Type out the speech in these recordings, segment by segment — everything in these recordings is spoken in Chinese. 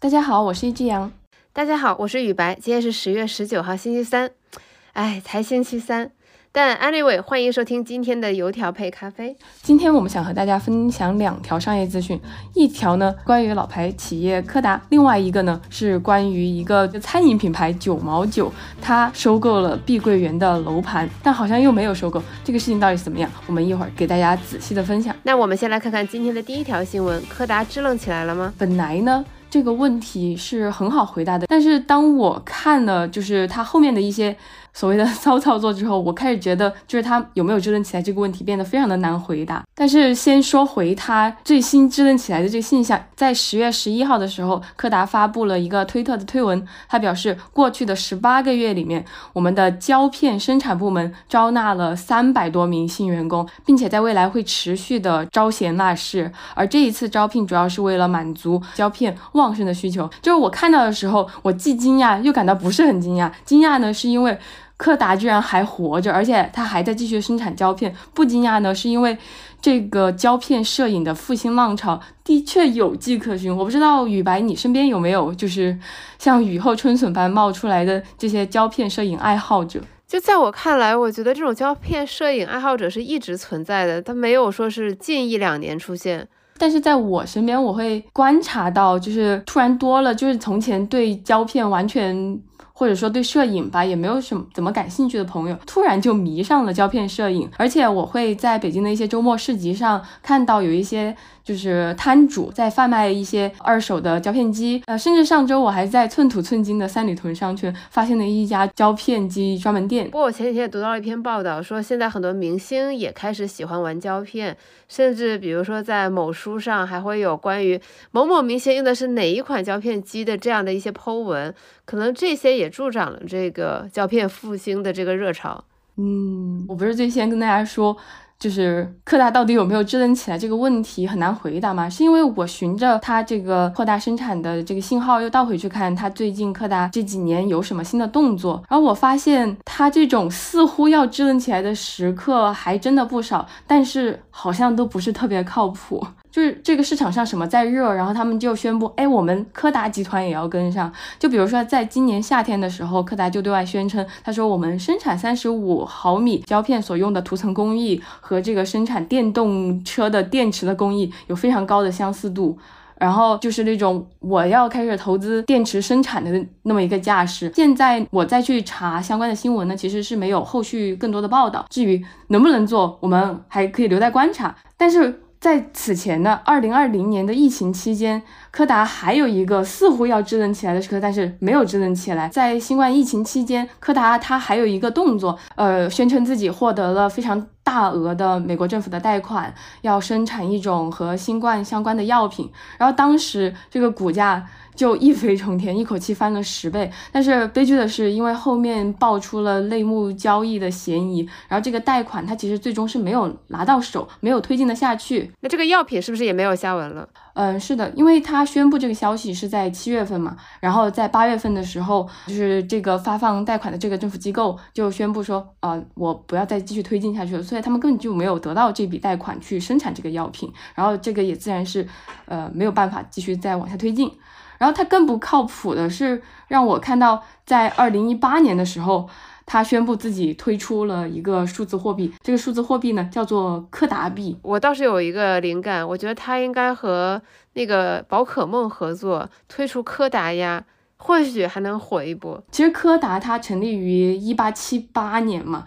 大家好，我是一只羊。大家好，我是雨白。今天是十月十九号，星期三。哎，才星期三，但 anyway，欢迎收听今天的油条配咖啡。今天我们想和大家分享两条商业资讯，一条呢关于老牌企业柯达，另外一个呢是关于一个餐饮品牌九毛九，它收购了碧桂园的楼盘，但好像又没有收购。这个事情到底怎么样？我们一会儿给大家仔细的分享。那我们先来看看今天的第一条新闻：柯达支棱起来了吗？本来呢。这个问题是很好回答的，但是当我看了就是他后面的一些。所谓的骚操作之后，我开始觉得，就是他有没有支棱起来这个问题变得非常的难回答。但是先说回他最新支棱起来的这个现象，在十月十一号的时候，柯达发布了一个推特的推文，他表示，过去的十八个月里面，我们的胶片生产部门招纳了三百多名新员工，并且在未来会持续的招贤纳士。而这一次招聘主要是为了满足胶片旺盛的需求。就是我看到的时候，我既惊讶又感到不是很惊讶。惊讶呢，是因为。柯达居然还活着，而且他还在继续生产胶片，不惊讶呢，是因为这个胶片摄影的复兴浪潮的确有迹可循。我不知道雨白，你身边有没有就是像雨后春笋般冒出来的这些胶片摄影爱好者？就在我看来，我觉得这种胶片摄影爱好者是一直存在的，他没有说是近一两年出现。但是在我身边，我会观察到，就是突然多了，就是从前对胶片完全。或者说对摄影吧也没有什么怎么感兴趣的朋友，突然就迷上了胶片摄影，而且我会在北京的一些周末市集上看到有一些。就是摊主在贩卖一些二手的胶片机，呃，甚至上周我还在寸土寸金的三里屯商圈发现了一家胶片机专门店。不过我前几天也读到了一篇报道，说现在很多明星也开始喜欢玩胶片，甚至比如说在某书上还会有关于某某明星用的是哪一款胶片机的这样的一些 Po 文，可能这些也助长了这个胶片复兴的这个热潮。嗯，我不是最先跟大家说。就是柯达到底有没有支棱起来这个问题很难回答吗？是因为我循着它这个扩大生产的这个信号又倒回去看，它最近柯达这几年有什么新的动作，而我发现它这种似乎要支棱起来的时刻还真的不少，但是好像都不是特别靠谱。就是这个市场上什么在热，然后他们就宣布，哎，我们柯达集团也要跟上。就比如说，在今年夏天的时候，柯达就对外宣称，他说我们生产三十五毫米胶片所用的涂层工艺和这个生产电动车的电池的工艺有非常高的相似度。然后就是那种我要开始投资电池生产的那么一个架势。现在我再去查相关的新闻呢，其实是没有后续更多的报道。至于能不能做，我们还可以留待观察。但是。在此前的二零二零年的疫情期间，柯达还有一个似乎要支棱起来的时刻，但是没有支棱起来。在新冠疫情期间，柯达它还有一个动作，呃，宣称自己获得了非常大额的美国政府的贷款，要生产一种和新冠相关的药品。然后当时这个股价。就一飞冲天，一口气翻了十倍。但是悲剧的是，因为后面爆出了内幕交易的嫌疑，然后这个贷款它其实最终是没有拿到手，没有推进的下去。那这个药品是不是也没有下文了？嗯，是的，因为他宣布这个消息是在七月份嘛，然后在八月份的时候，就是这个发放贷款的这个政府机构就宣布说，呃，我不要再继续推进下去了，所以他们根本就没有得到这笔贷款去生产这个药品，然后这个也自然是，呃，没有办法继续再往下推进。然后他更不靠谱的是，让我看到在二零一八年的时候，他宣布自己推出了一个数字货币。这个数字货币呢，叫做柯达币。我倒是有一个灵感，我觉得他应该和那个宝可梦合作，推出柯达呀，或许还能火一波。其实柯达它成立于一八七八年嘛。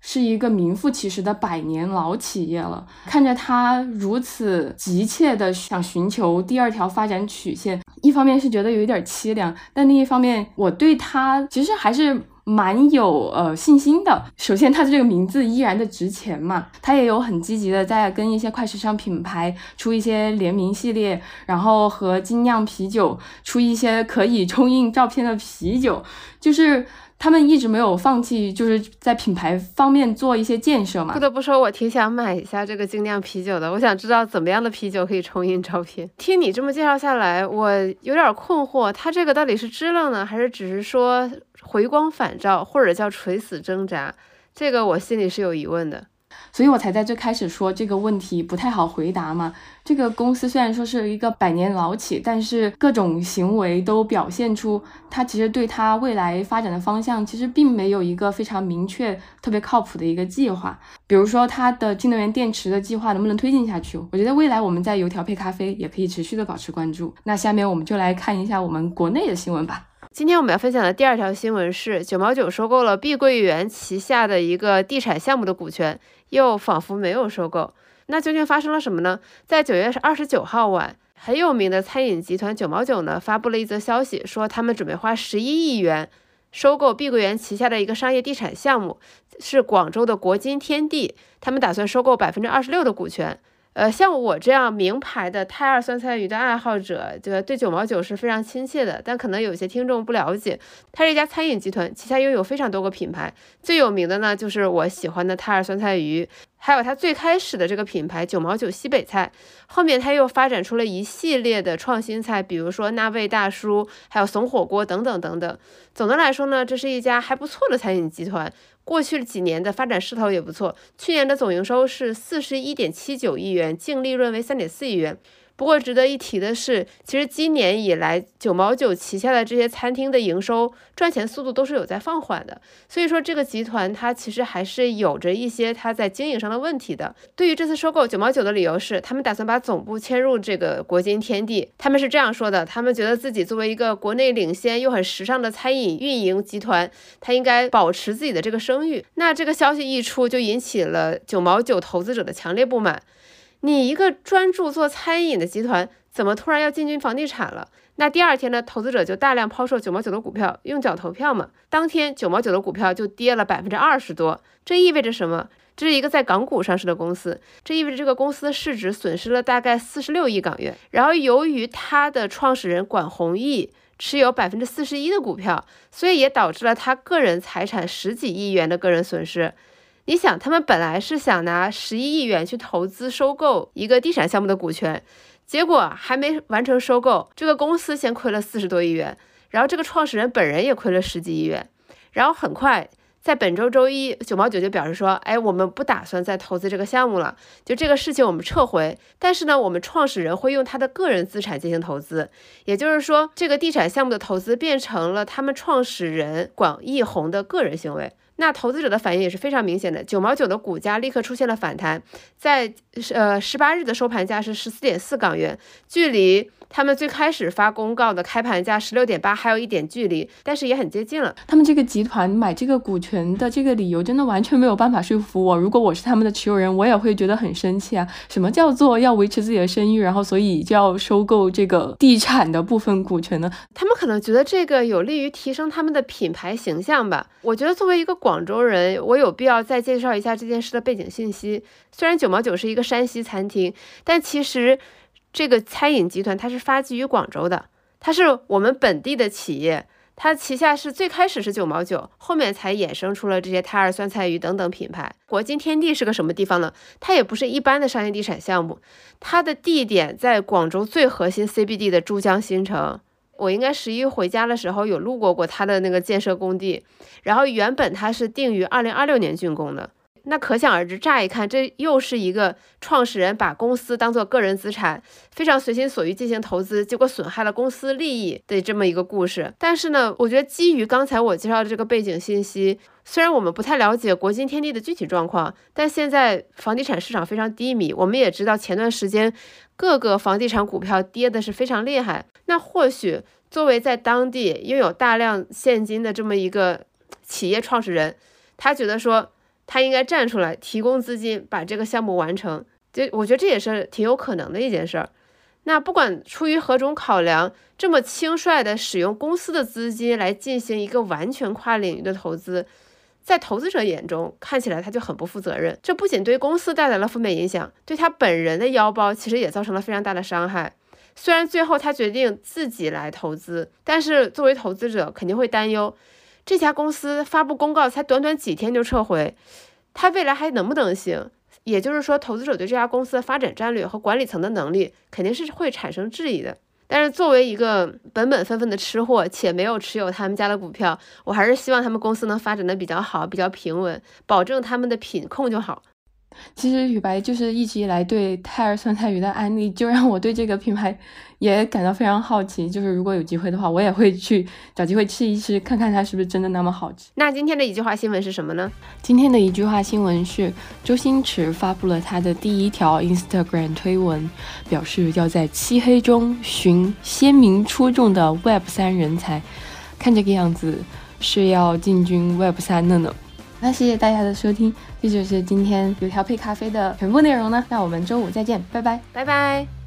是一个名副其实的百年老企业了。看着它如此急切的想寻求第二条发展曲线，一方面是觉得有一点凄凉，但另一方面，我对它其实还是蛮有呃信心的。首先，它的这个名字依然的值钱嘛，它也有很积极的在跟一些快时尚品牌出一些联名系列，然后和精酿啤酒出一些可以冲印照片的啤酒，就是。他们一直没有放弃，就是在品牌方面做一些建设嘛。不得不说，我挺想买一下这个精酿啤酒的。我想知道怎么样的啤酒可以冲印照片。听你这么介绍下来，我有点困惑，它这个到底是支棱呢，还是只是说回光返照，或者叫垂死挣扎？这个我心里是有疑问的。所以我才在最开始说这个问题不太好回答嘛。这个公司虽然说是一个百年老企，但是各种行为都表现出它其实对它未来发展的方向其实并没有一个非常明确、特别靠谱的一个计划。比如说它的新能源电池的计划能不能推进下去？我觉得未来我们在油条配咖啡也可以持续的保持关注。那下面我们就来看一下我们国内的新闻吧。今天我们要分享的第二条新闻是九毛九收购了碧桂园旗下的一个地产项目的股权，又仿佛没有收购。那究竟发生了什么呢？在九月二十九号晚，很有名的餐饮集团九毛九呢发布了一则消息，说他们准备花十一亿元收购碧桂园旗下的一个商业地产项目，是广州的国金天地，他们打算收购百分之二十六的股权。呃，像我这样名牌的泰二酸菜鱼的爱好者，就对九毛九是非常亲切的。但可能有些听众不了解，它是一家餐饮集团，旗下拥有非常多个品牌，最有名的呢就是我喜欢的泰二酸菜鱼，还有它最开始的这个品牌九毛九西北菜。后面它又发展出了一系列的创新菜，比如说那味大叔，还有怂火锅等等等等。总的来说呢，这是一家还不错的餐饮集团。过去几年的发展势头也不错，去年的总营收是四十一点七九亿元，净利润为三点四亿元。不过值得一提的是，其实今年以来，九毛九旗下的这些餐厅的营收赚钱速度都是有在放缓的。所以说，这个集团它其实还是有着一些它在经营上的问题的。对于这次收购九毛九的理由是，他们打算把总部迁入这个国金天地。他们是这样说的：他们觉得自己作为一个国内领先又很时尚的餐饮运营集团，它应该保持自己的这个声誉。那这个消息一出，就引起了九毛九投资者的强烈不满。你一个专注做餐饮的集团，怎么突然要进军房地产了？那第二天呢，投资者就大量抛售九毛九的股票，用脚投票嘛。当天九毛九的股票就跌了百分之二十多，这意味着什么？这是一个在港股上市的公司，这意味着这个公司的市值损失了大概四十六亿港元。然后由于他的创始人管宏毅持有百分之四十一的股票，所以也导致了他个人财产十几亿元的个人损失。你想，他们本来是想拿十一亿元去投资收购一个地产项目的股权，结果还没完成收购，这个公司先亏了四十多亿元，然后这个创始人本人也亏了十几亿元，然后很快在本周周一，九毛九就表示说，哎，我们不打算再投资这个项目了，就这个事情我们撤回，但是呢，我们创始人会用他的个人资产进行投资，也就是说，这个地产项目的投资变成了他们创始人广义宏的个人行为。那投资者的反应也是非常明显的，九毛九的股价立刻出现了反弹，在呃十八日的收盘价是十四点四港元，距离他们最开始发公告的开盘价十六点八还有一点距离，但是也很接近了。他们这个集团买这个股权权的这个理由真的完全没有办法说服我。如果我是他们的持有人，我也会觉得很生气啊！什么叫做要维持自己的声誉，然后所以就要收购这个地产的部分股权呢？他们可能觉得这个有利于提升他们的品牌形象吧。我觉得作为一个广州人，我有必要再介绍一下这件事的背景信息。虽然九毛九是一个山西餐厅，但其实这个餐饮集团它是发迹于广州的，它是我们本地的企业。它旗下是最开始是九毛九，后面才衍生出了这些泰尔酸菜鱼等等品牌。国金天地是个什么地方呢？它也不是一般的商业地产项目，它的地点在广州最核心 CBD 的珠江新城。我应该十一回家的时候有路过过它的那个建设工地，然后原本它是定于二零二六年竣工的，那可想而知，乍一看这又是一个创始人把公司当做个人资产，非常随心所欲进行投资，结果损害了公司利益的这么一个故事。但是呢，我觉得基于刚才我介绍的这个背景信息，虽然我们不太了解国金天地的具体状况，但现在房地产市场非常低迷，我们也知道前段时间。各个房地产股票跌的是非常厉害，那或许作为在当地拥有大量现金的这么一个企业创始人，他觉得说他应该站出来提供资金把这个项目完成，就我觉得这也是挺有可能的一件事儿。那不管出于何种考量，这么轻率的使用公司的资金来进行一个完全跨领域的投资。在投资者眼中看起来他就很不负责任，这不仅对公司带来了负面影响，对他本人的腰包其实也造成了非常大的伤害。虽然最后他决定自己来投资，但是作为投资者肯定会担忧，这家公司发布公告才短短几天就撤回，它未来还能不能行？也就是说，投资者对这家公司的发展战略和管理层的能力肯定是会产生质疑的。但是作为一个本本分分的吃货，且没有持有他们家的股票，我还是希望他们公司能发展的比较好，比较平稳，保证他们的品控就好。其实雨白就是一直以来对泰尔酸菜鱼的安利，就让我对这个品牌也感到非常好奇。就是如果有机会的话，我也会去找机会吃一吃，看看它是不是真的那么好吃。那今天的一句话新闻是什么呢？今天的一句话新闻是周星驰发布了他的第一条 Instagram 推文，表示要在漆黑中寻鲜明出众的 Web 三人才，看这个样子是要进军 Web 三的呢。那谢谢大家的收听，这就是今天油条配咖啡的全部内容呢。那我们周五再见，拜拜，拜拜。